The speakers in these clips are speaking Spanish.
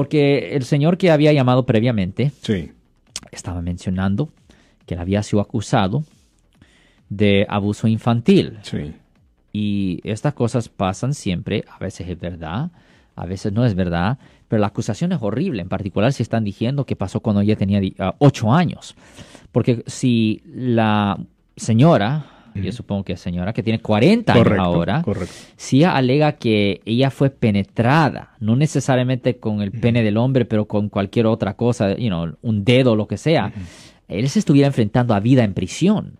Porque el señor que había llamado previamente Sí. estaba mencionando que él había sido acusado de abuso infantil. Sí. Y estas cosas pasan siempre, a veces es verdad, a veces no es verdad, pero la acusación es horrible, en particular si están diciendo que pasó cuando ella tenía ah, ocho años. Porque si la señora, yo supongo que es señora, que tiene 40 años ahora, Correcto. alega que ella fue penetrada, no necesariamente con el pene del hombre, pero con cualquier otra cosa, you know, un dedo lo que sea, él se estuviera enfrentando a vida en prisión.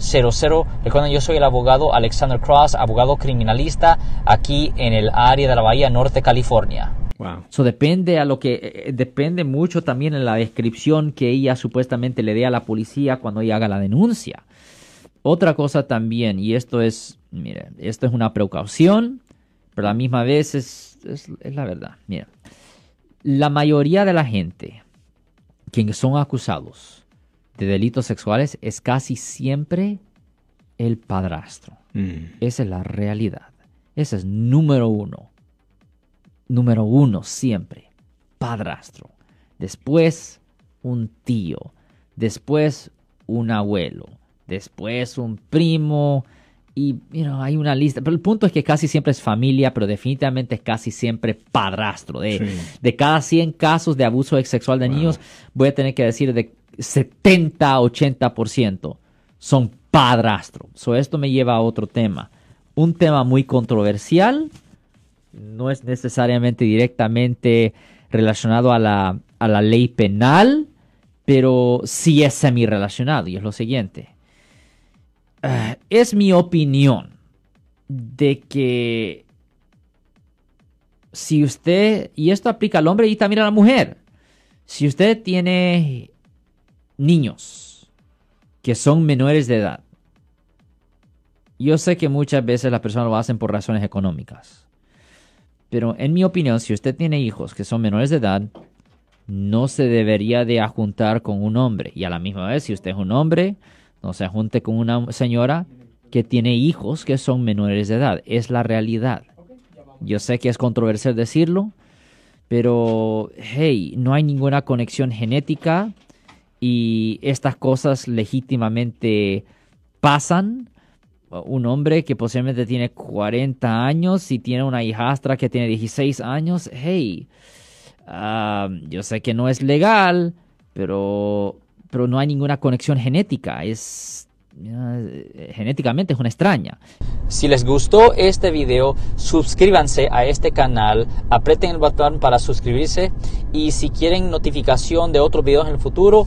1-800-530-1800. Recuerden, yo soy el abogado Alexander Cross, abogado criminalista aquí en el área de la Bahía Norte, California. Wow. Eso depende a lo que eh, depende mucho también en la descripción que ella supuestamente le dé a la policía cuando ella haga la denuncia. Otra cosa también, y esto es, mire, esto es una precaución, pero a la misma vez es, es- es la verdad. Mira, la mayoría de la gente quienes son acusados de delitos sexuales es casi siempre el padrastro. Mm. Esa es la realidad. Ese es número uno. Número uno siempre. Padrastro. Después un tío. Después un abuelo. Después un primo. Y you know, hay una lista. Pero el punto es que casi siempre es familia, pero definitivamente es casi siempre padrastro. De, Sí. de cada 100 casos de abuso sexual de niños, voy a tener que decir de 70 a 80% son padrastro. So, esto me lleva a otro tema. Un tema muy controversial, no es necesariamente directamente relacionado a la, a la ley penal, pero sí es semi-relacionado, y es lo siguiente. Ah, es mi opinión de que si usted, y esto aplica al hombre y también a la mujer, si usted tiene niños que son menores de edad, yo sé que muchas veces las personas lo hacen por razones económicas, pero en mi opinión, si usted tiene hijos que son menores de edad, no se debería de ajuntar con un hombre. Y a la misma vez, si usted es un hombre, no se junte con una señora que tiene hijos que son menores de edad. Es la realidad. Yo sé que es controversial decirlo, pero hey, no hay ninguna conexión genética y estas cosas legítimamente pasan. Un hombre que posiblemente tiene 40 años y tiene una hijastra que tiene 16 años, hey, ah, yo sé que no es legal, pero, pero no hay ninguna conexión genética. Es eh, genéticamente es una extraña. Si les gustó este video, suscríbanse a este canal, aprieten el botón para suscribirse y si quieren notificación de otros videos en el futuro,